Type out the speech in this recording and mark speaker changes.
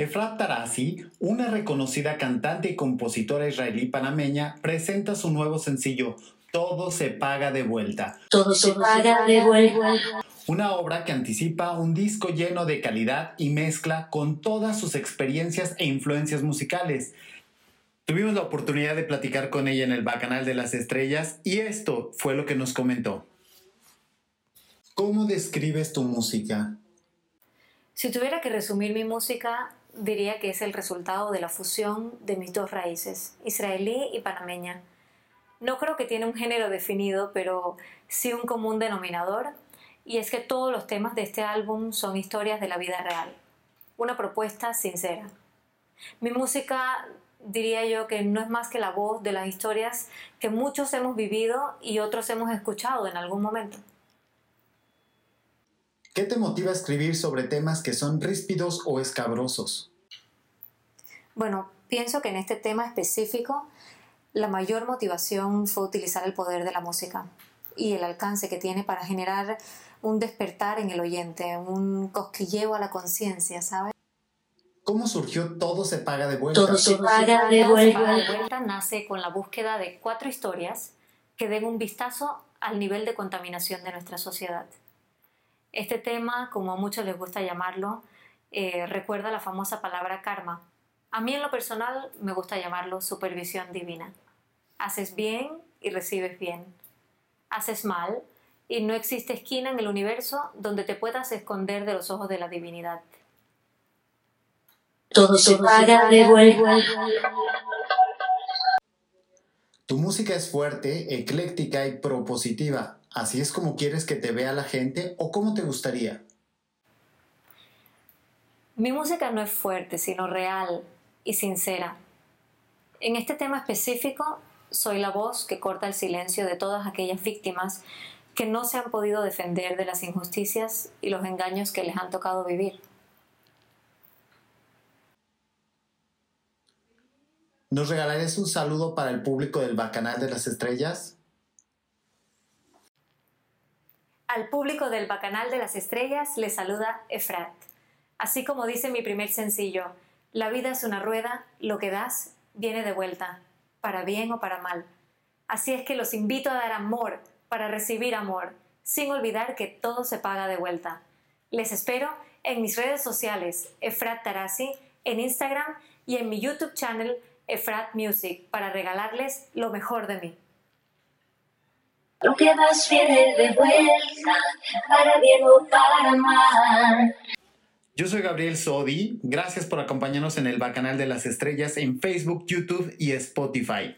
Speaker 1: Efrat Tarasi, una reconocida cantante y compositora israelí panameña, presenta su nuevo sencillo Todo se paga de vuelta.
Speaker 2: Todo se paga de vuelta.
Speaker 1: Una obra que anticipa un disco lleno de calidad y mezcla con todas sus experiencias e influencias musicales. Tuvimos la oportunidad de platicar con ella en el Bacanal de las Estrellas y esto fue lo que nos comentó. ¿Cómo describes tu música?
Speaker 3: Si tuviera que resumir mi música, diría que es el resultado de la fusión de mis dos raíces, israelí y panameña. No creo que tiene un género definido, pero sí un común denominador, y es que todos los temas de este álbum son historias de la vida real, una propuesta sincera. Mi música diría yo que no es más que la voz de las historias que muchos hemos vivido y otros hemos escuchado en algún momento.
Speaker 1: ¿Qué te motiva a escribir sobre temas que son ríspidos o escabrosos?
Speaker 3: Bueno, pienso que en este tema específico la mayor motivación fue utilizar el poder de la música y el alcance que tiene para generar un despertar en el oyente, un cosquilleo a la conciencia, ¿sabes?
Speaker 1: ¿Cómo surgió Todo se paga de vuelta?
Speaker 2: Todo se paga de vuelta.
Speaker 3: de vuelta nace con la búsqueda de cuatro historias que den un vistazo al nivel de contaminación de nuestra sociedad. Este tema, como a muchos les gusta llamarlo, eh, recuerda la famosa palabra karma. A mí en lo personal me gusta llamarlo supervisión divina. Haces bien y recibes bien. Haces mal y no existe esquina en el universo donde te puedas esconder de los ojos de la divinidad.
Speaker 2: Todo se paga de vuelta.
Speaker 1: Tu música es fuerte, ecléctica y propositiva. ¿Así es como quieres que te vea la gente o cómo te gustaría?
Speaker 3: Mi música no es fuerte, sino real y sincera. En este tema específico, soy la voz que corta el silencio de todas aquellas víctimas que no se han podido defender de las injusticias y los engaños que les han tocado vivir.
Speaker 1: ¿Nos regalarías un saludo para el público del Bacanal de las Estrellas?
Speaker 3: Al público del Bacanal de las Estrellas le saluda Efrat. Así como dice mi primer sencillo, la vida es una rueda, lo que das viene de vuelta, para bien o para mal. Así es que los invito a dar amor para recibir amor, sin olvidar que todo se paga de vuelta. Les espero en mis redes sociales, Efrat Tarasi, en Instagram y en mi YouTube channel Efrat Music para regalarles lo mejor de mí.
Speaker 2: Lo que das viene de vuelta, para bien o para mal.
Speaker 1: Yo soy Gabriel Sodi. Gracias por acompañarnos en el Bacanal de las Estrellas en Facebook, YouTube y Spotify.